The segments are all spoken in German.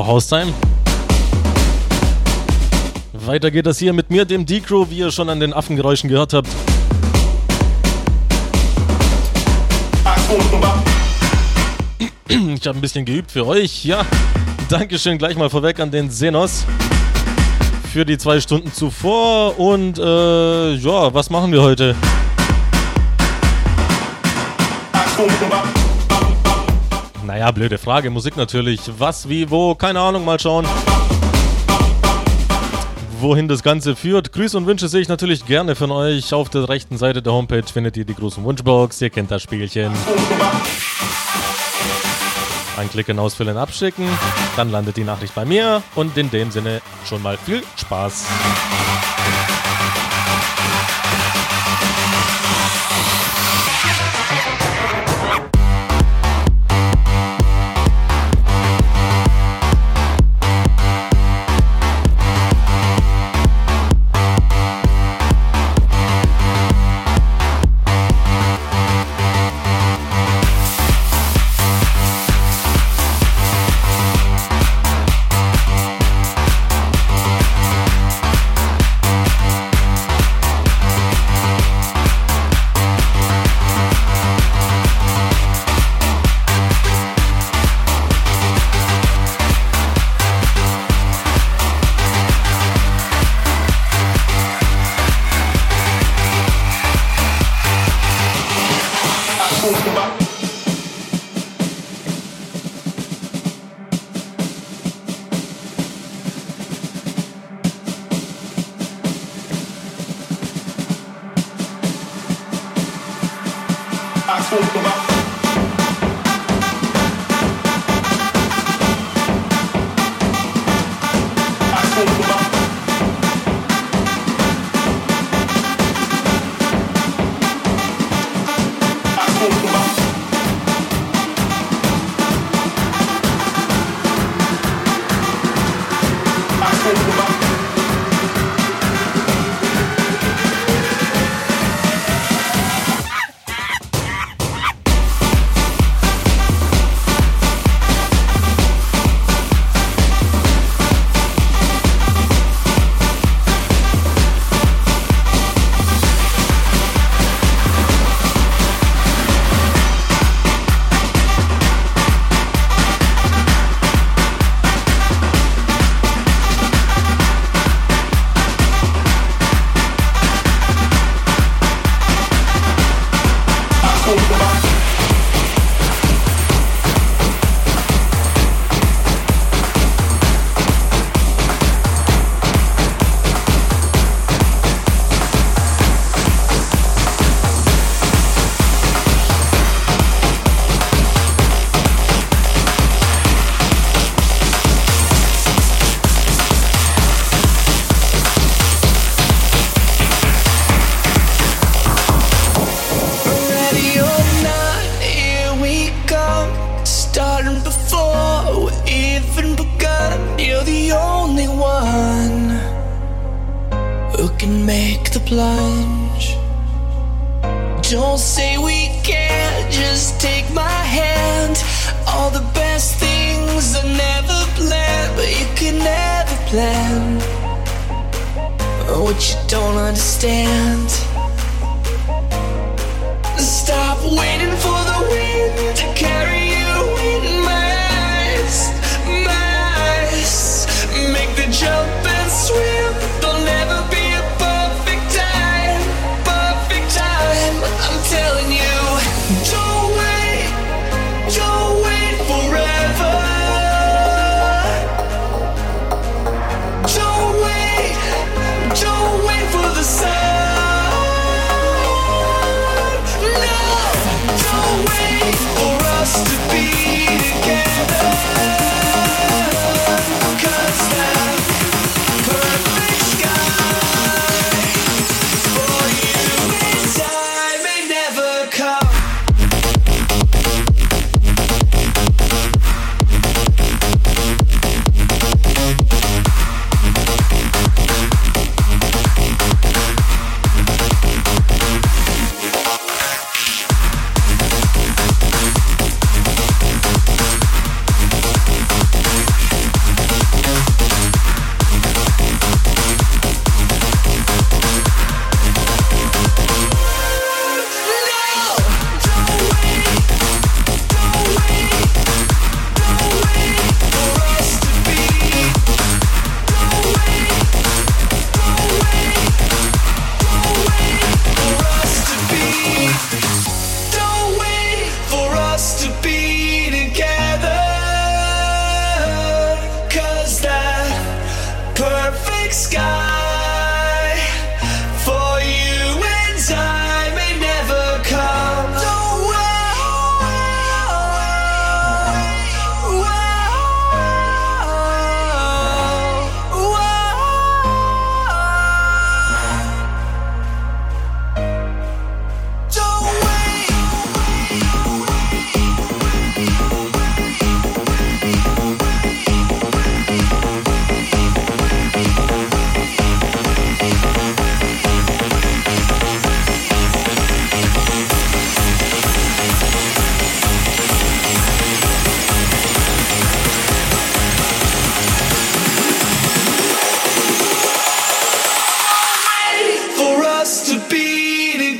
So, Haustime. Weiter geht das hier mit mir, dem D-Crew, wie ihr schon an den Affengeräuschen gehört habt. Ich habe ein bisschen geübt für euch, ja. Dankeschön gleich mal vorweg an den Senos für die zwei Stunden zuvor. Und äh, ja, was machen wir heute? Naja, blöde Frage. Musik natürlich. Was, wie, wo? Keine Ahnung, mal schauen. Wohin das Ganze führt. Grüße und Wünsche sehe ich natürlich gerne von euch. Auf der rechten Seite der Homepage findet ihr die großen Wunschbox. Ihr kennt das Spielchen. Anklicken, ausfüllen, abschicken. Dann landet die Nachricht bei mir. Und in dem Sinne schon mal viel Spaß.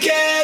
again.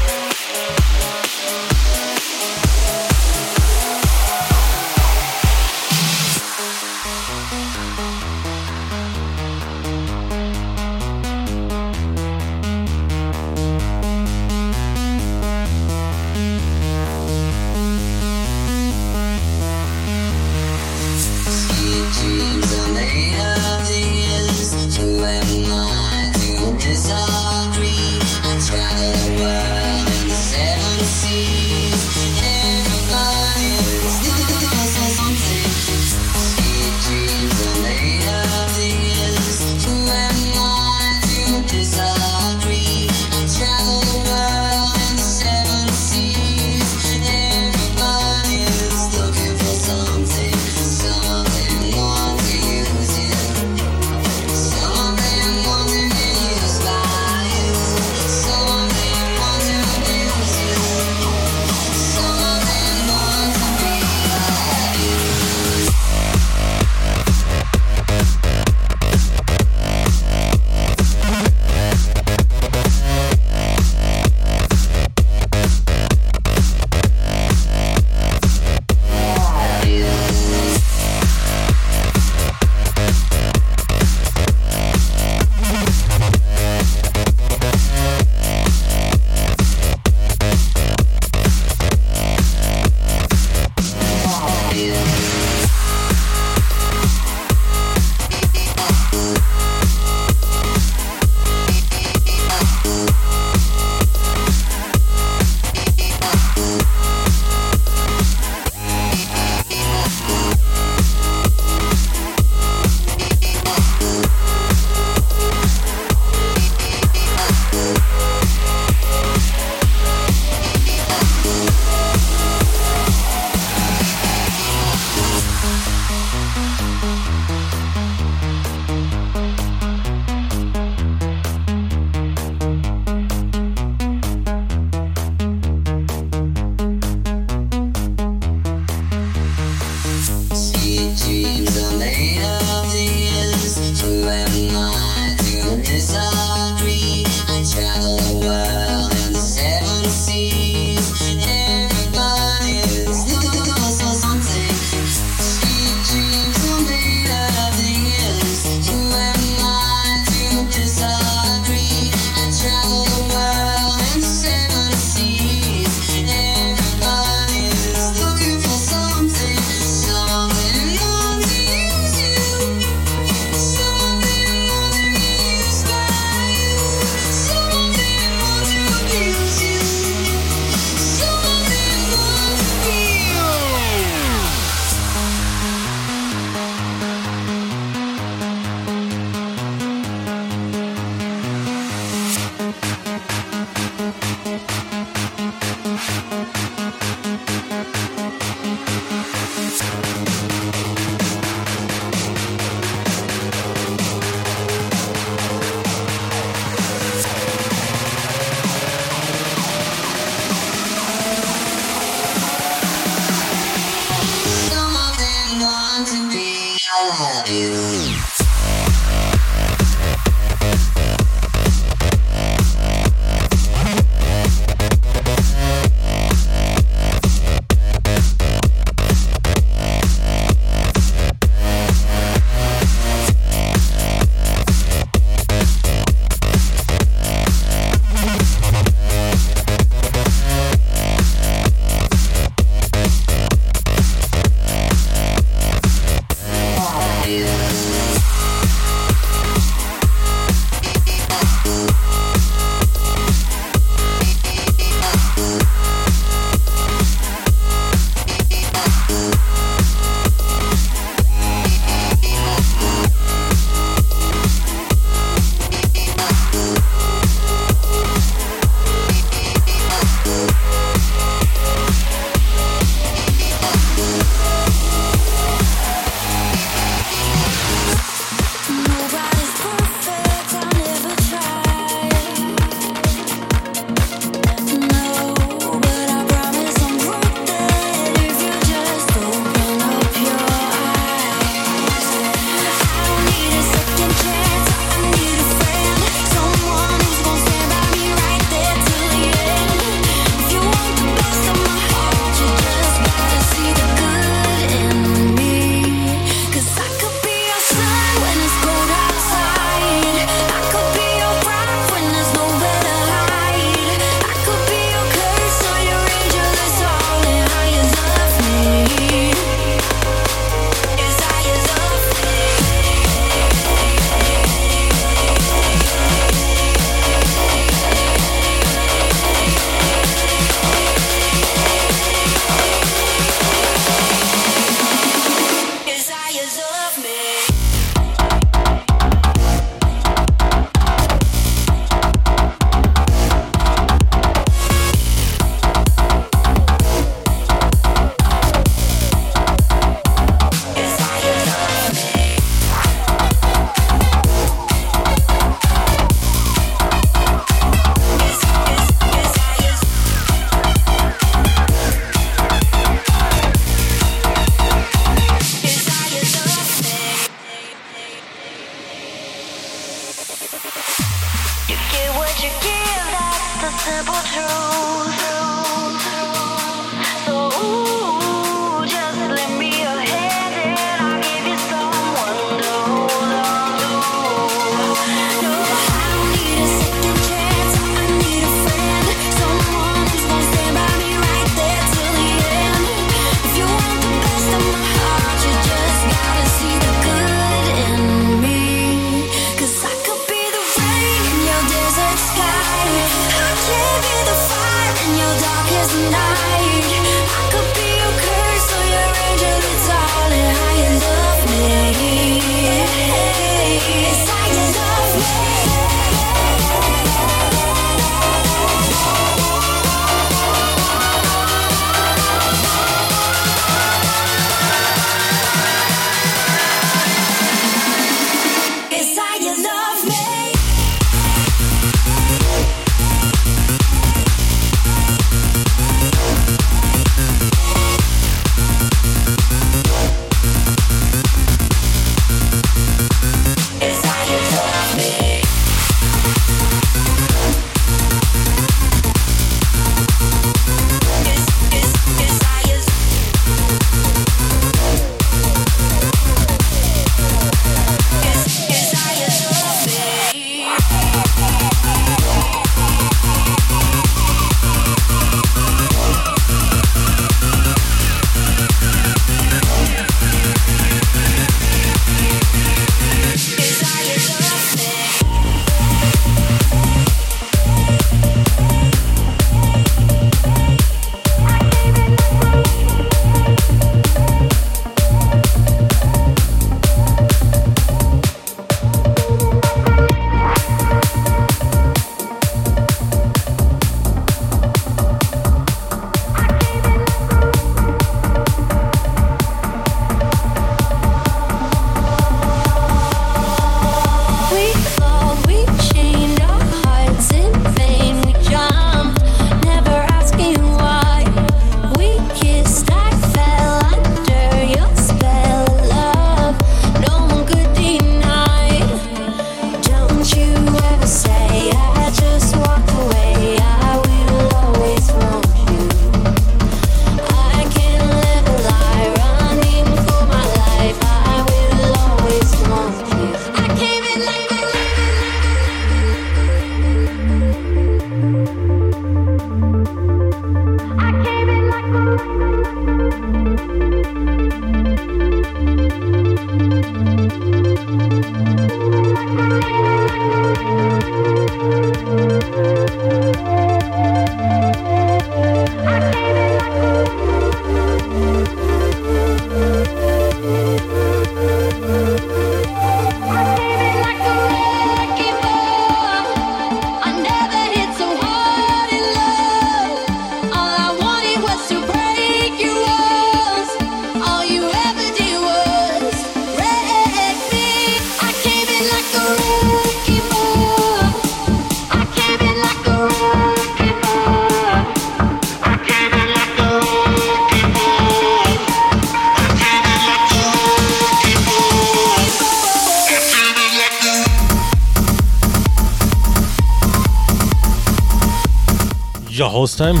Time.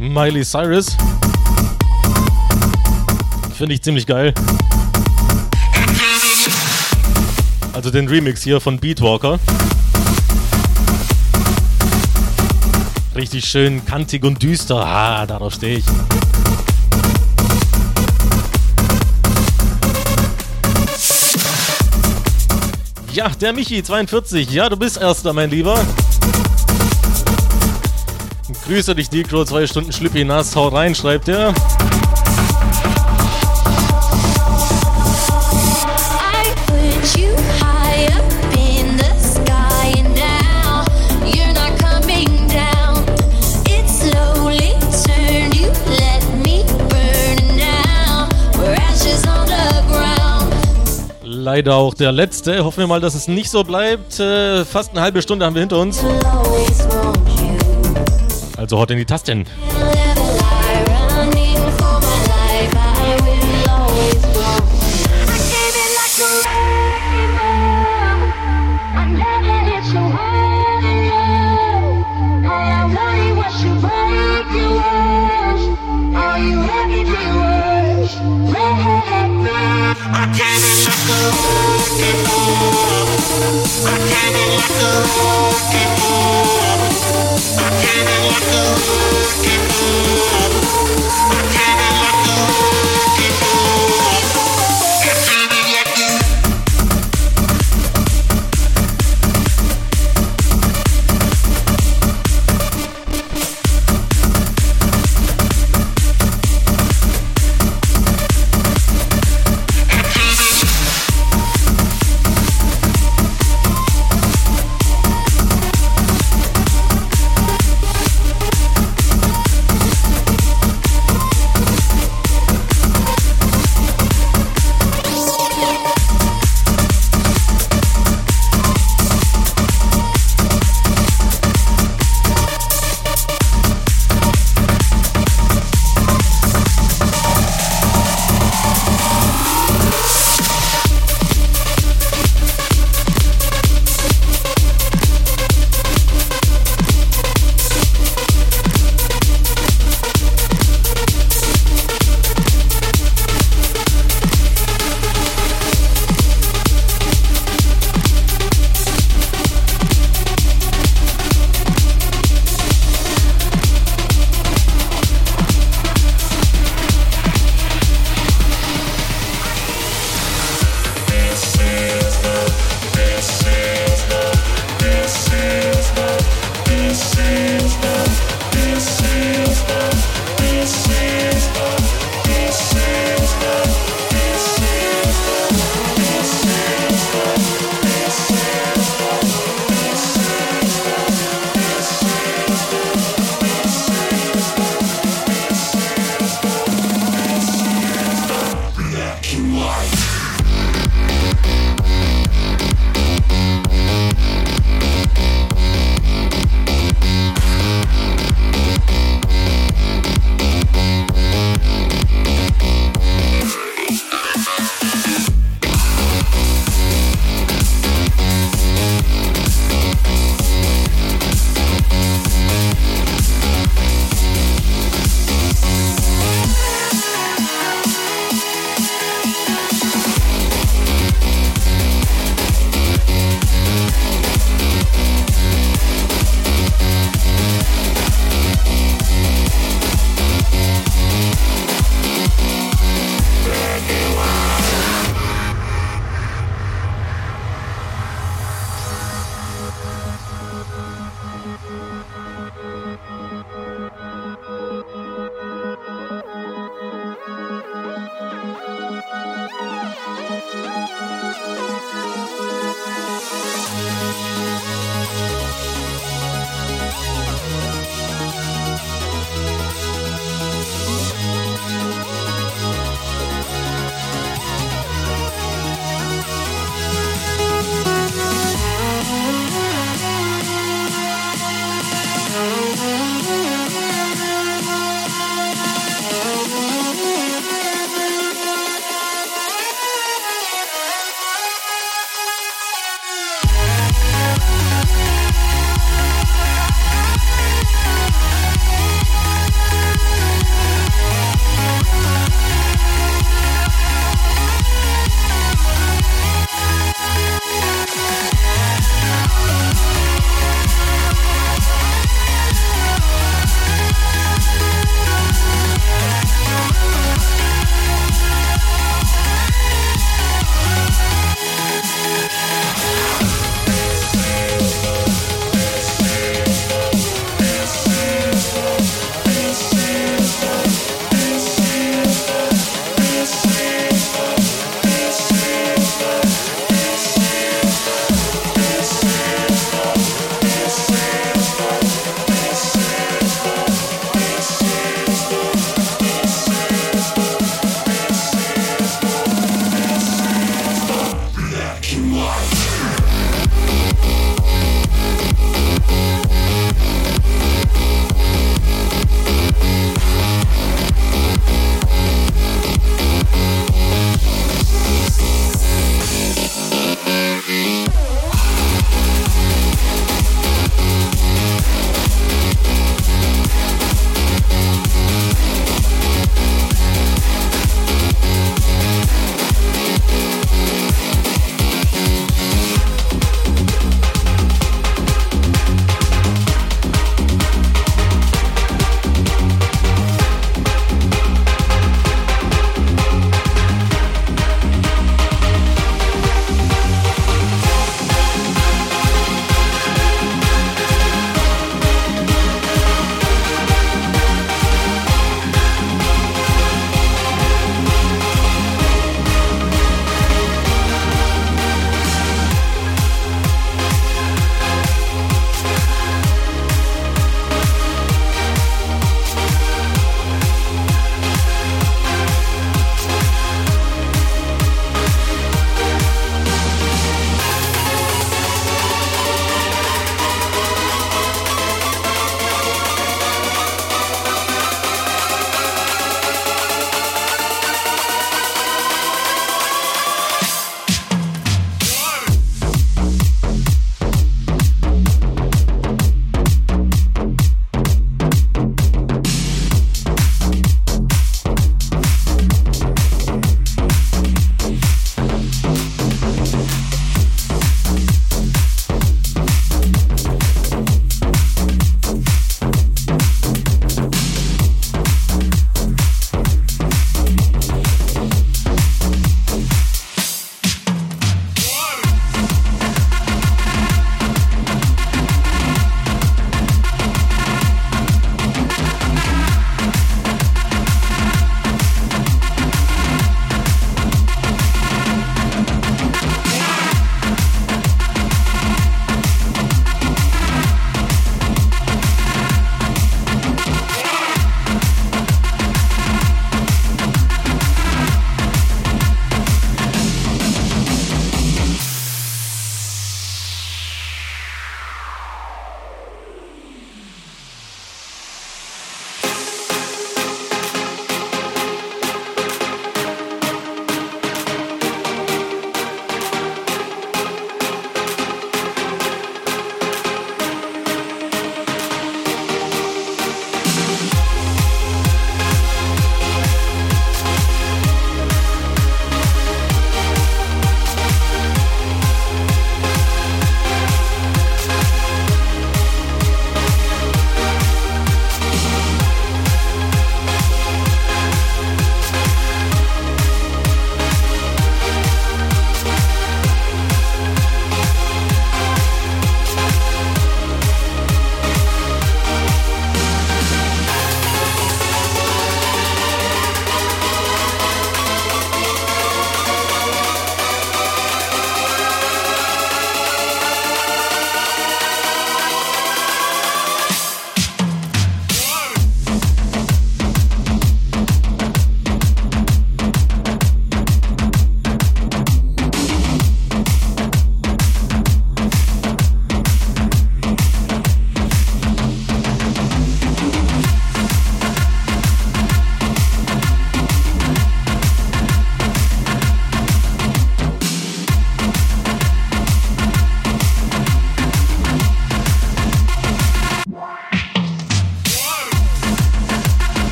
Miley Cyrus. Finde ich ziemlich geil. Also den Remix hier von Beatwalker. Richtig schön kantig und düster. Ah, darauf stehe ich. Ja, der Michi 42. Ja, du bist erster, mein Lieber. Grüße dich, Decro. Zwei Stunden Schlippi nass. Hau rein, schreibt er. leider auch der letzte. Hoffen wir mal, dass es nicht so bleibt. Äh, fast eine halbe Stunde haben wir hinter uns. Also haut in die Tasten. I can't like a rock and roll. I can't like a rock and roll. Baby, what the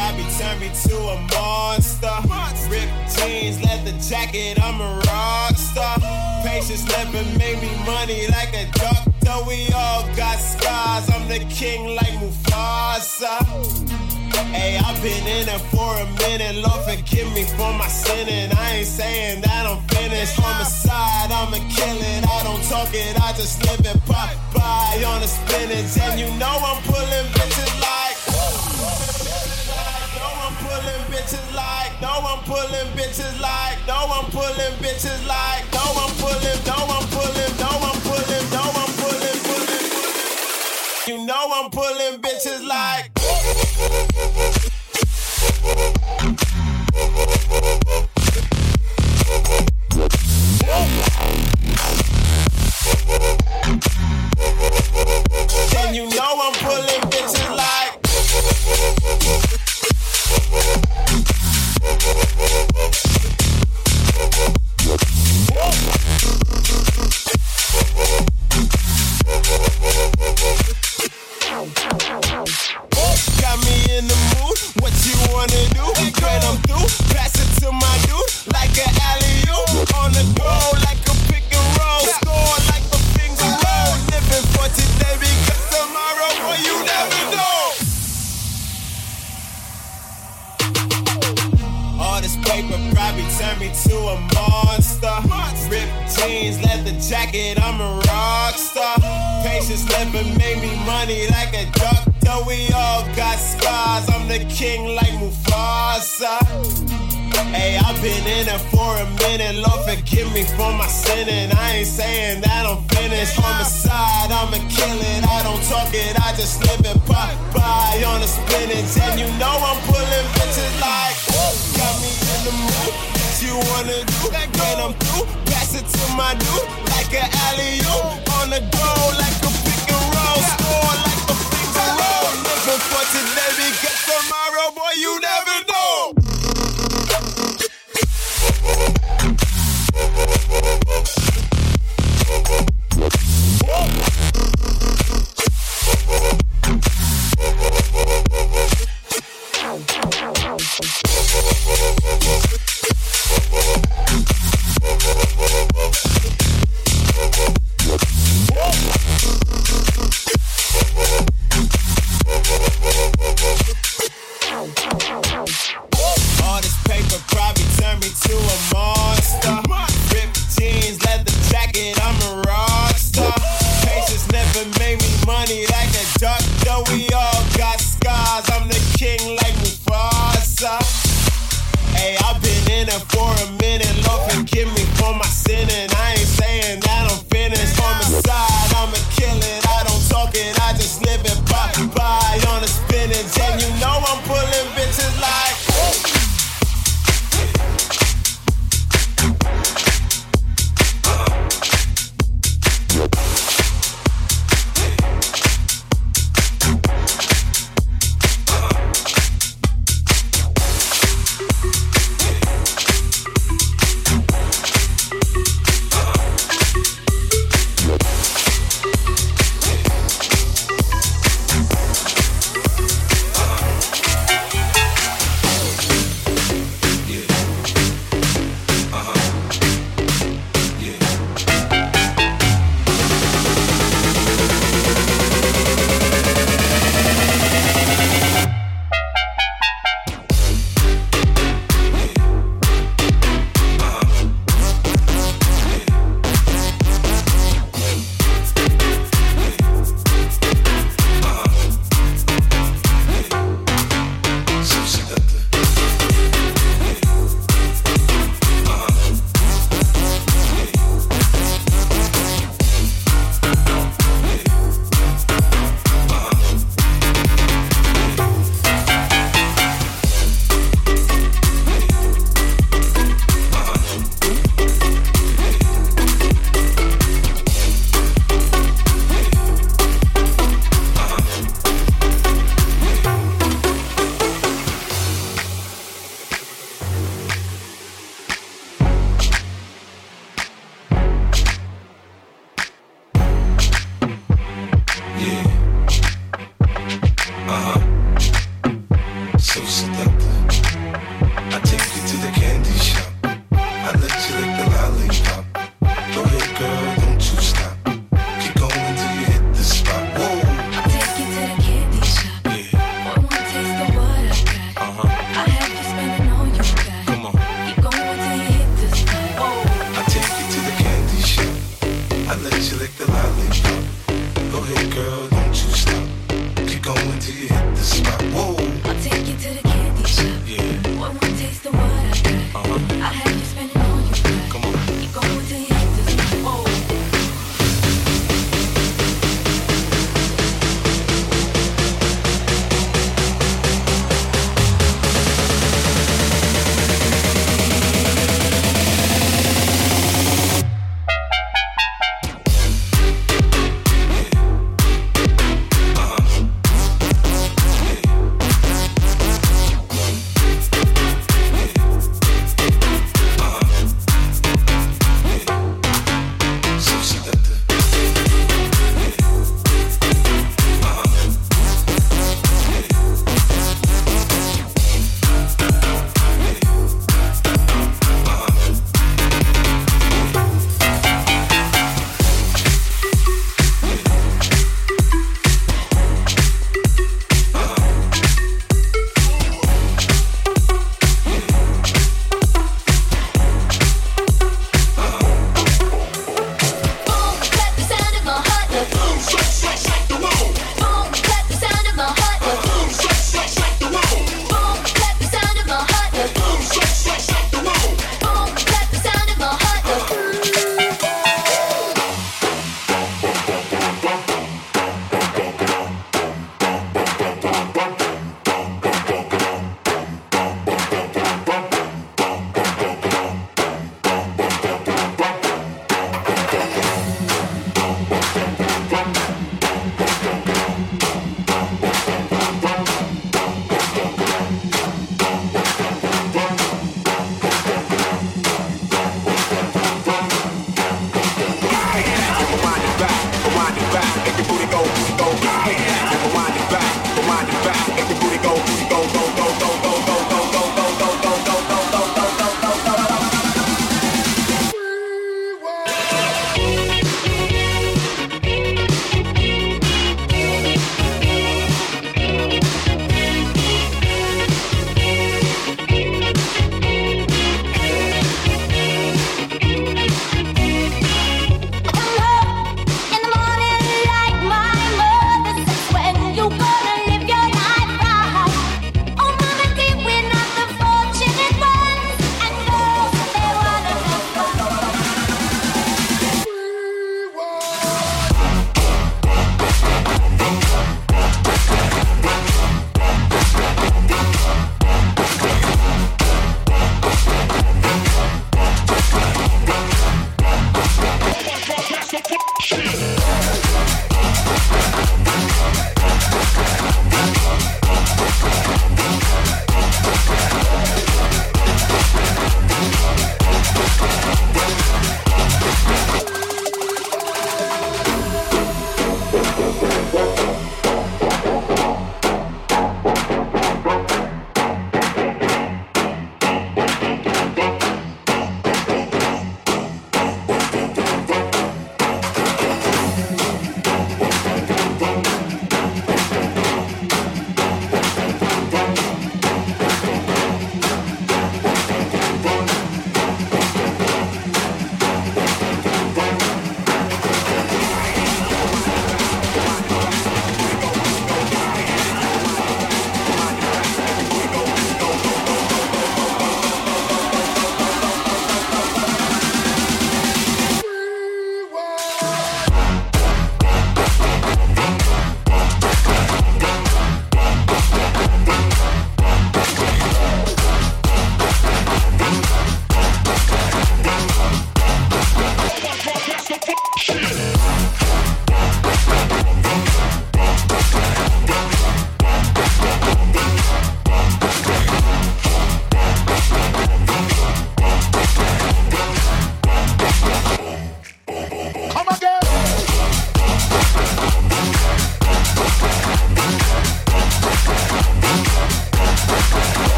probably turned me to a monster. Ripped jeans, leather jacket, I'm a rock star. Patience never made me money like a doctor. We all got scars. I'm the king like Mufasa. Hey, I've been in it for a minute. Lord, forgive me for my sinning. I ain't saying that I'm finished. Homicide, I'ma kill it. I don't talk it, I just live it. Pop by on the spinach. And you know I'm pulling bitches bitches like. No, I'm pulling bitches like. No, I'm pulling bitches like. No, I'm pulling. No, I'm pulling. No, I'm pulling. No, I'm pulling. Pulling. pulling. You know I'm pulling bitches like. And I.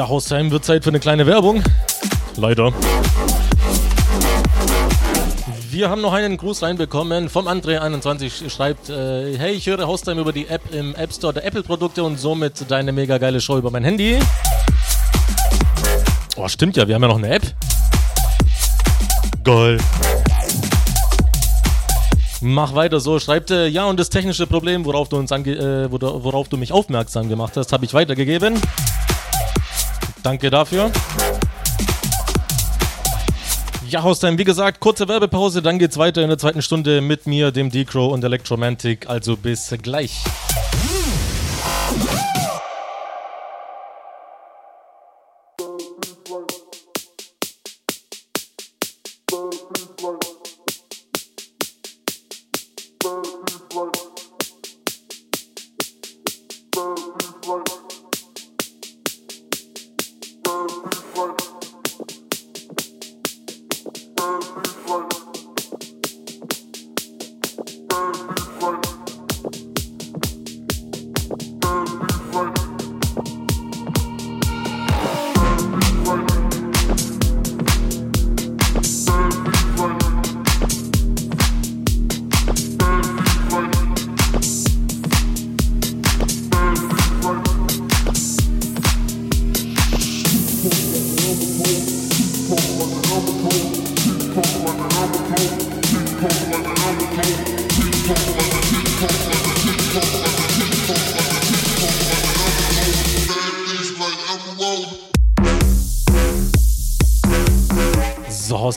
Ja, Haustime wird Zeit für eine kleine Werbung. Leider. Wir haben noch einen Gruß reinbekommen vom André21. Schreibt, äh, hey, ich höre Haustime über die App im App Store der Apple-Produkte und somit deine mega geile Show über mein Handy. Oh, stimmt ja, wir haben ja noch eine App. Geil. Mach weiter so, schreibt, äh, ja, und das technische Problem, worauf du, uns ange äh, worauf du mich aufmerksam gemacht hast, habe ich weitergegeben. Danke dafür. Ja, Haustime, wie gesagt, kurze Werbepause, dann geht's weiter in der zweiten Stunde mit mir, dem D-Crow und Electromantic. Also bis gleich.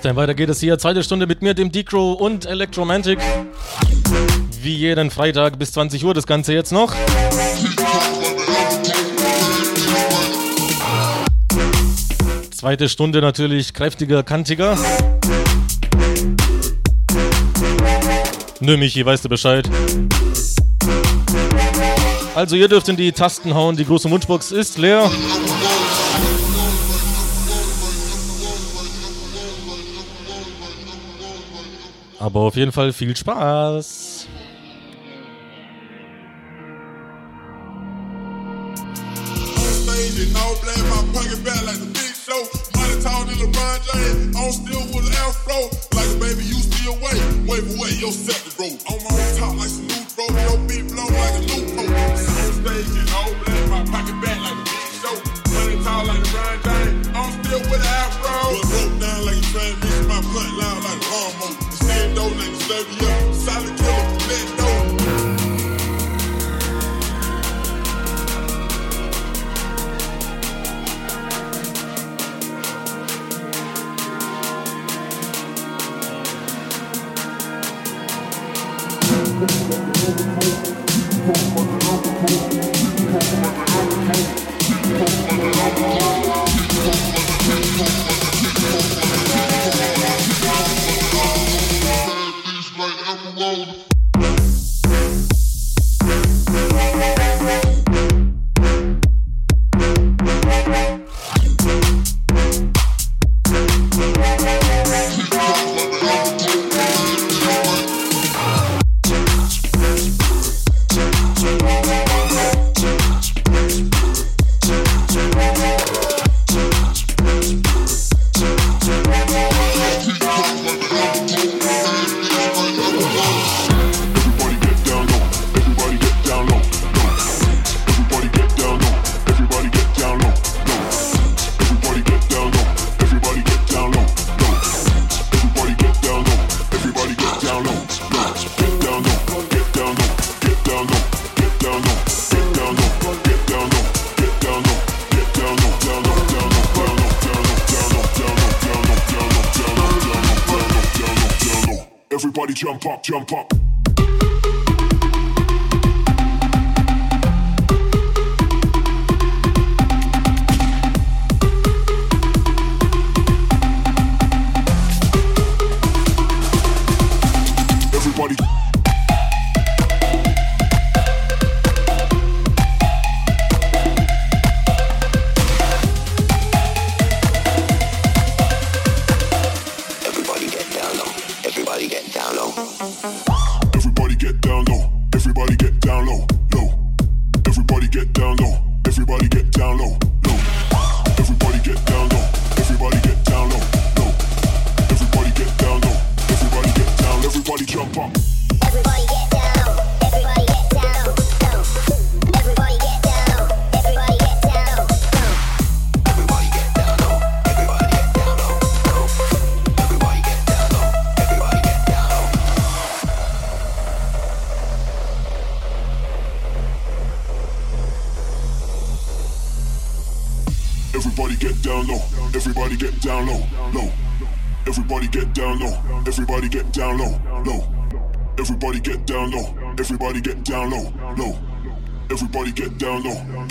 Dann weiter geht es hier. Zweite Stunde mit mir, dem Decro und Electromantic. Wie jeden Freitag bis 20 Uhr das Ganze jetzt noch. Zweite Stunde natürlich kräftiger, kantiger. Nö, Michi, weißt du Bescheid. Also ihr dürft in die Tasten hauen, die große Wunschbox ist leer. Money tall like LeBron James. I'm still with an afro. Broke down like a transmission. My blunt loud Thank you. Música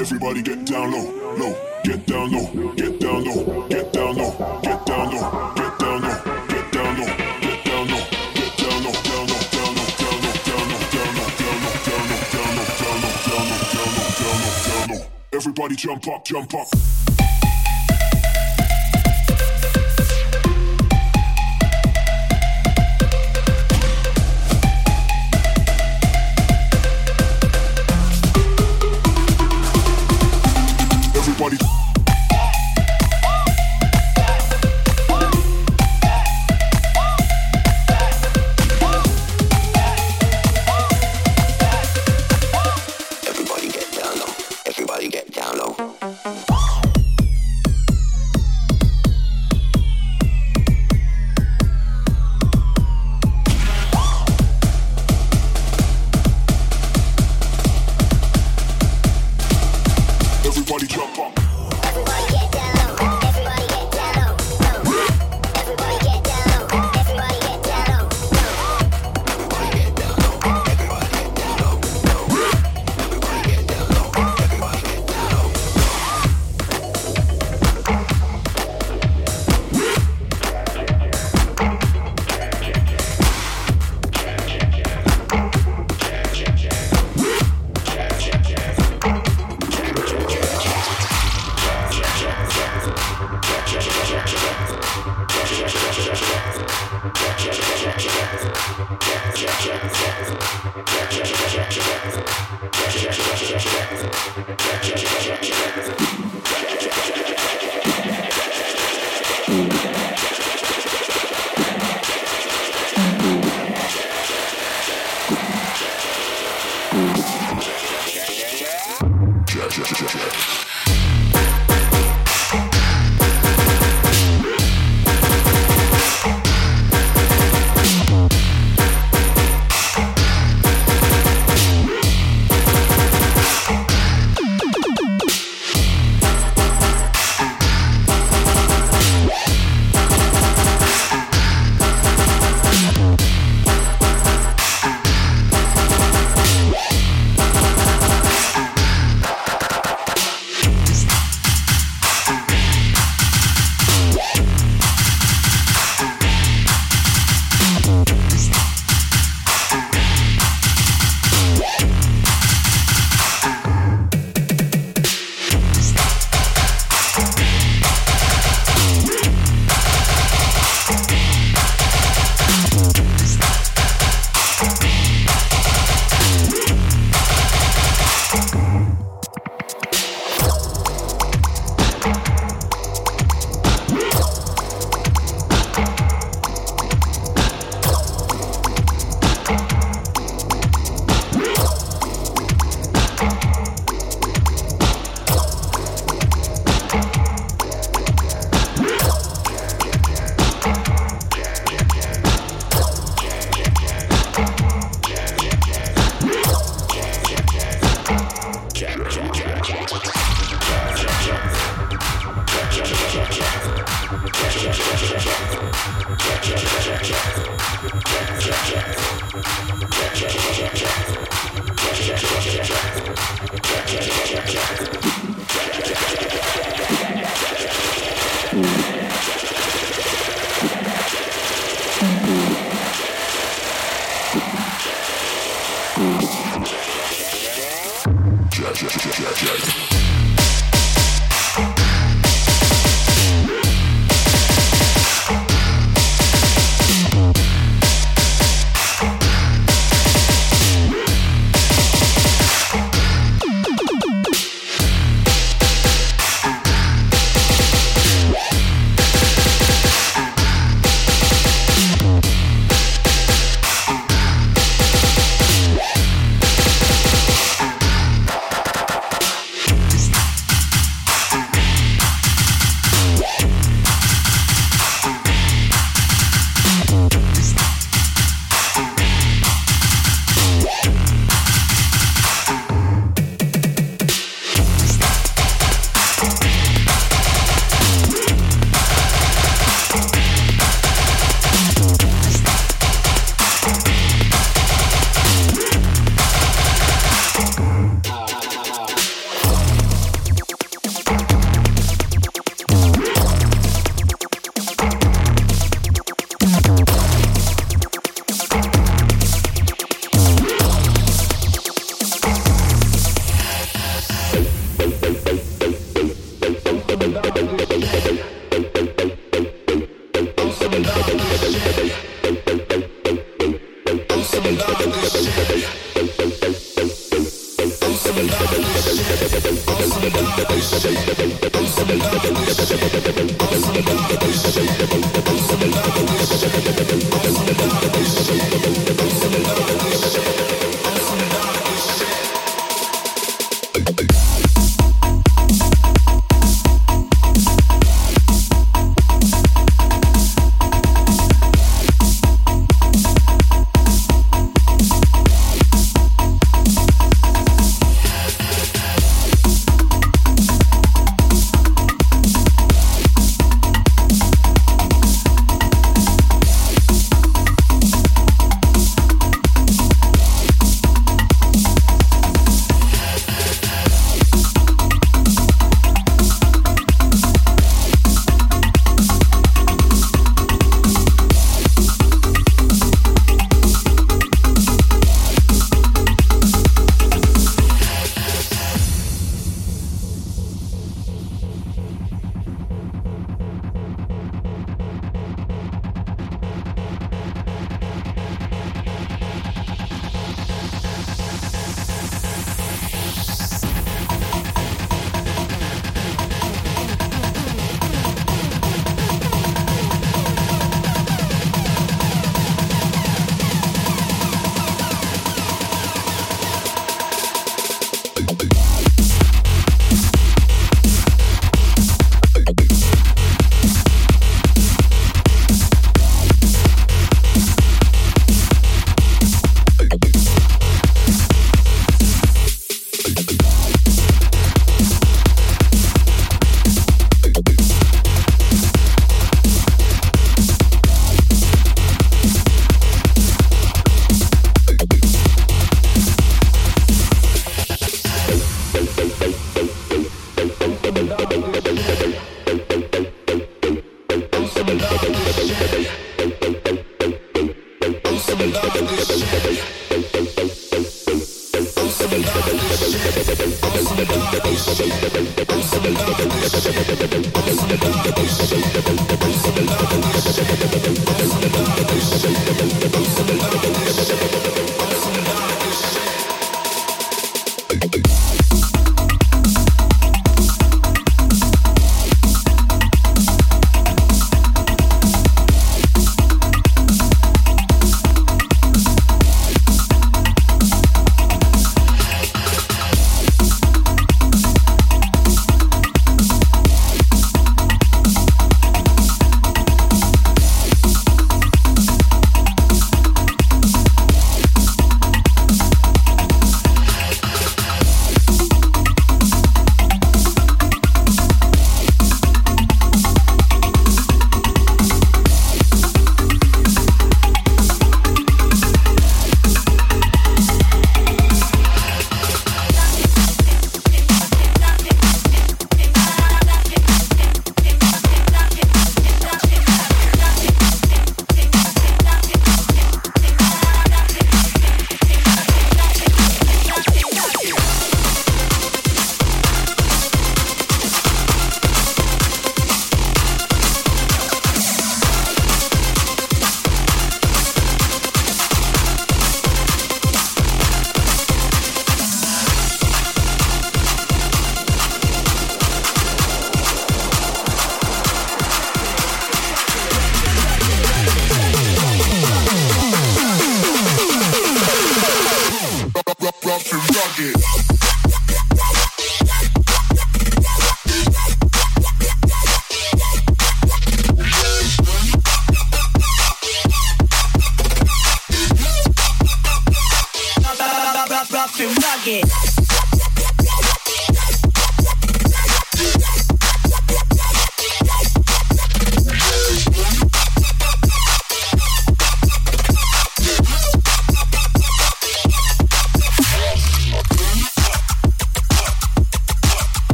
Everybody get down low. Low. Get down low. Get down low. Get down low. Get down low. Get down low. Get down low. Get down low. Get. Down low. Down low. Down low. Down low. Down low. Down low. Down low. Down low. Down low. Down low. Everybody jump up. Jump up.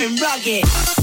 And rugged.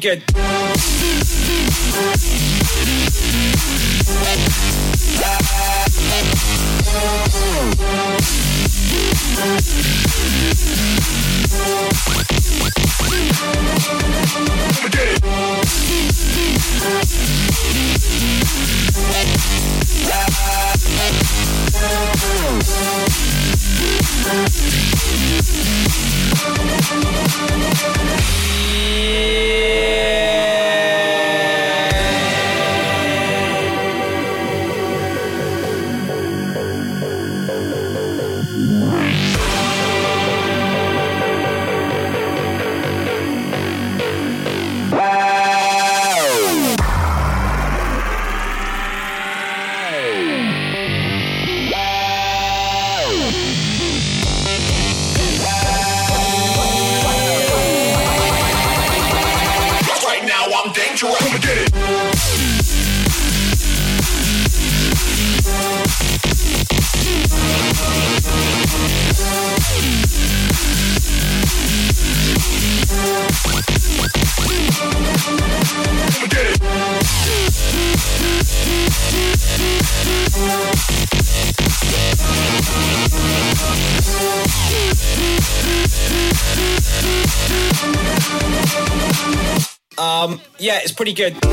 Pretty good. Pretty good.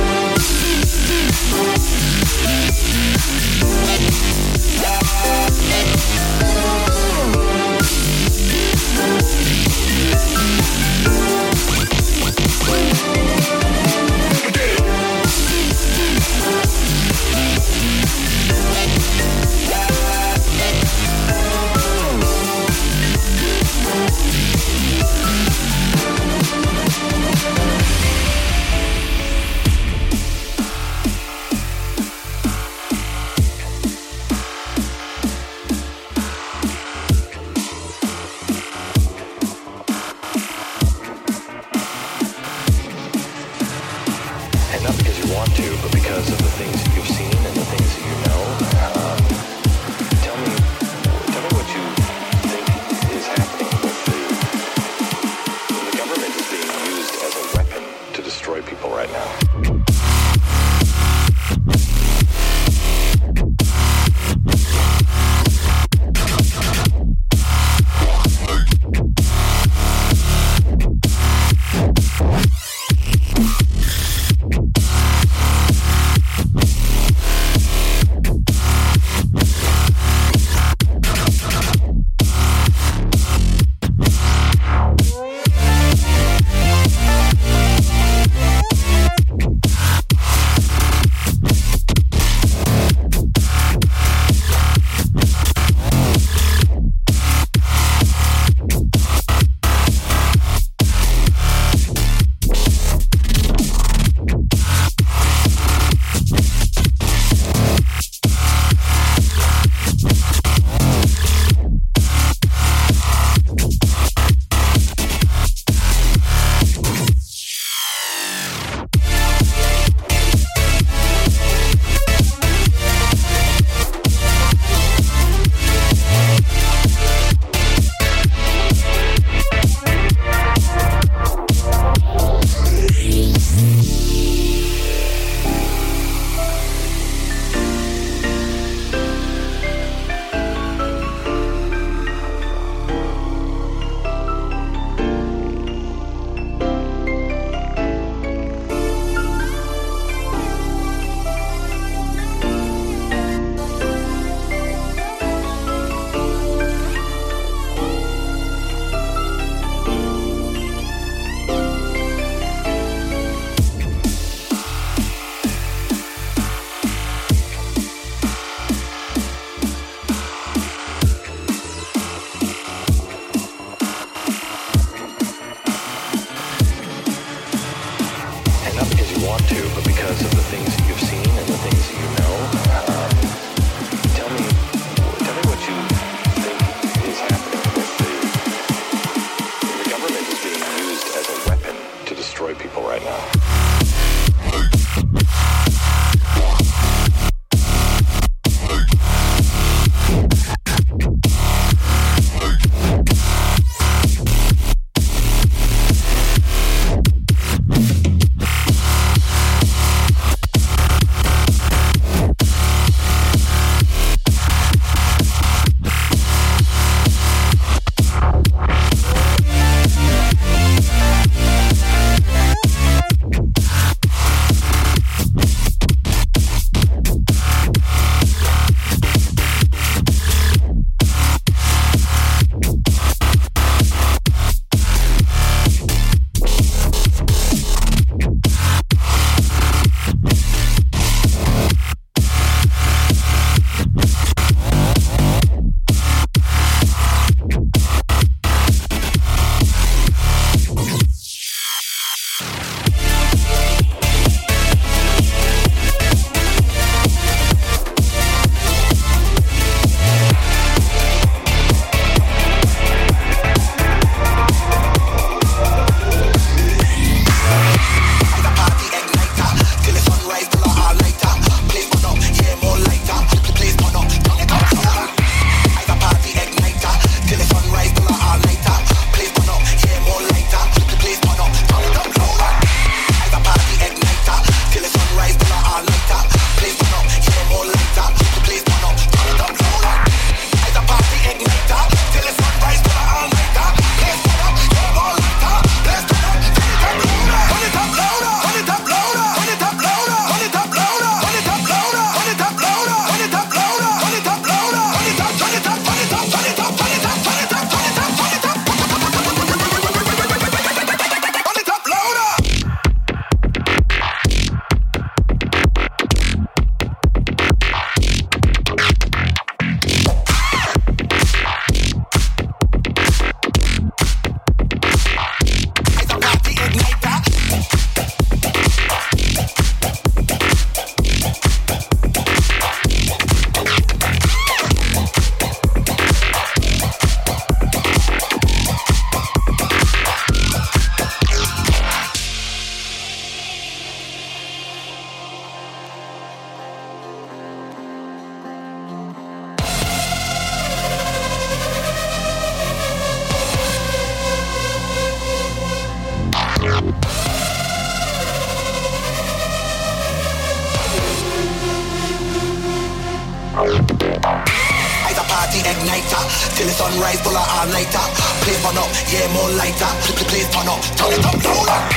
Till the sunrise, pull out all nighter. Place fun up, yeah, more lighter. Place turn up, turn it up, turn up.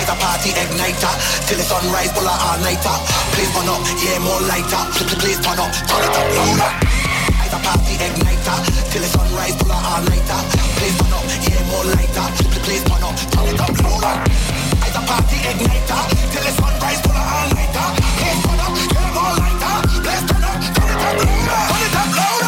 It's a party igniter. Till the sunrise, pull out all nighter. Place fun up, yeah, more lighter. Place turn up, turn it up, turn up. It's a party igniter. Till the sunrise, pull out all nighter. Place fun up, yeah, more lighter. Place turn up, turn it up, turn up. It's a party igniter. Till the sunrise, pull out all nighter. Place fun up, yeah, more lighter. Place turn up, turn it up, turn up, turn it up, turn up.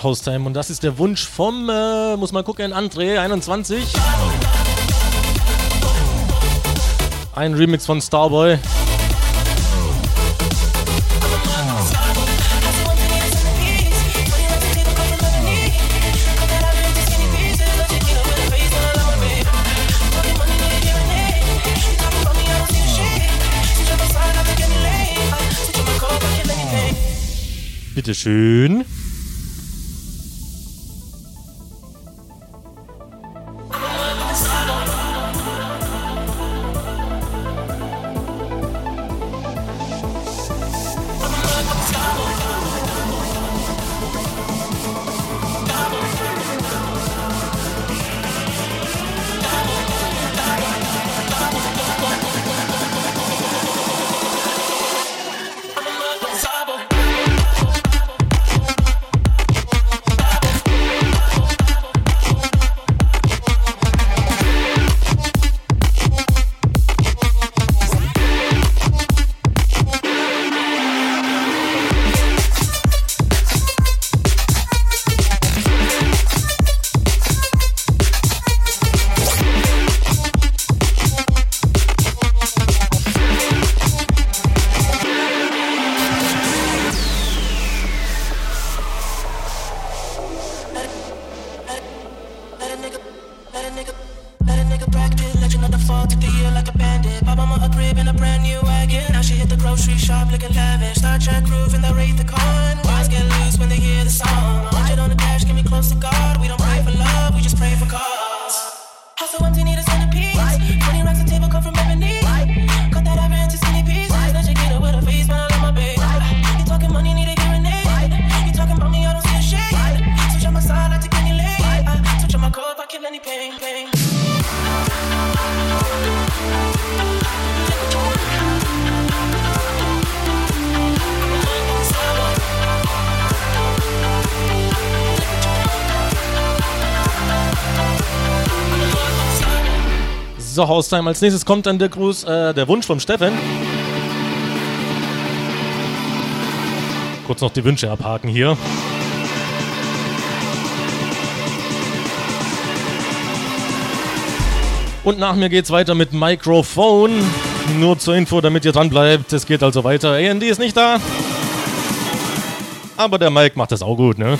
Ja, Haustime. Und das ist der Wunsch vom, äh, muss mal gucken, André 21. Ein Remix von Starboy. Bitteschön. noch Haustime. Als nächstes kommt dann der Gruß, äh, der Wunsch vom Steffen. Kurz noch die Wünsche abhaken hier. Und nach mir geht's weiter mit Microphone. Nur zur Info, damit ihr dran bleibt. Es geht also weiter. AND ist nicht da. Aber der Mike macht das auch gut, ne?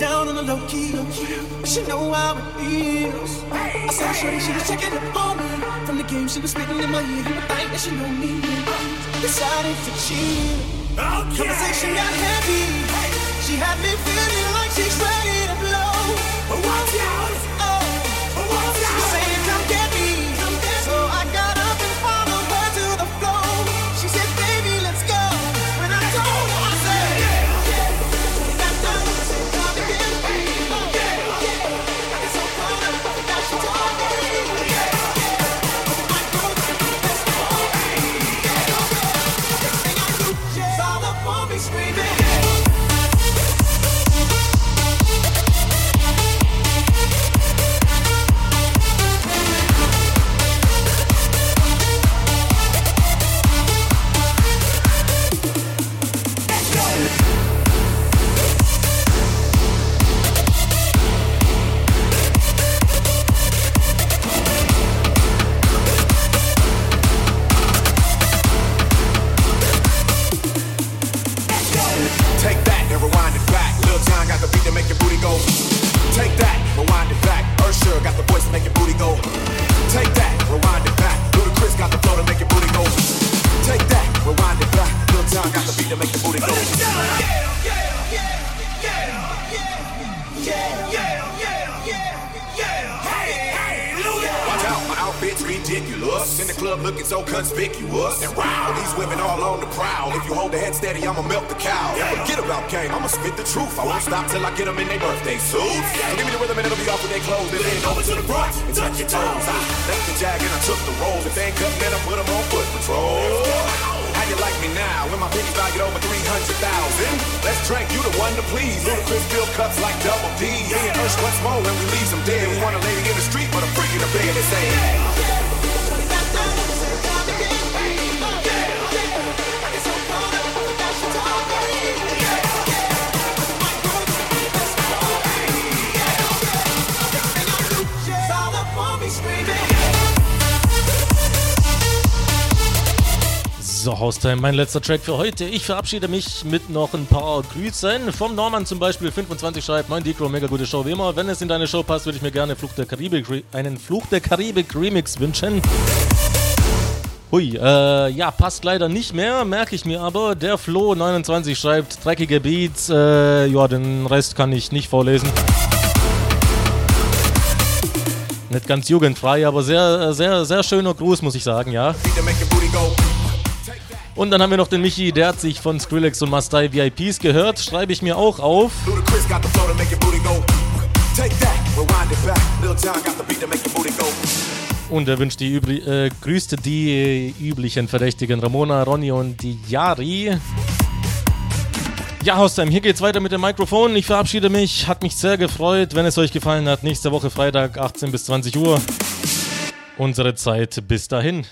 Down on the low key. But she know how it feels. I saw Shorty, she was checking up on me. From the game, she was spitting in my ear. Would think that she know me. Decided to cheat. Conversation got heavy. She had me feeling like she's ready Haustime, mein letzter Track für heute. Ich verabschiede mich mit noch ein paar Grüßen. Vom Norman zum Beispiel 25 schreibt, Moin Dicro, mega gute Show wie immer. Wenn es in deine Show passt, würde ich mir gerne Fluch der Karibik, einen Fluch der Karibik Remix wünschen. Hui, äh, ja, passt leider nicht mehr, merke ich mir aber. Der Flo29 schreibt, dreckige Beats, äh, ja, den Rest kann ich nicht vorlesen. Nicht ganz jugendfrei, aber sehr, sehr, sehr schöner Gruß, muss ich sagen, ja. Und dann haben wir noch den Michi, der hat sich von Skrillex und Mastai VIPs gehört. Schreibe ich mir auch auf. Und er wünscht die übri äh, grüßte die äh, üblichen Verdächtigen Ramona, Ronny und die Yari. Ja, Haustime, hier geht's weiter mit dem Mikrofon. Ich verabschiede mich. Hat mich sehr gefreut. Wenn es euch gefallen hat, nächste Woche Freitag 18 bis 20 Uhr. Unsere Zeit bis dahin.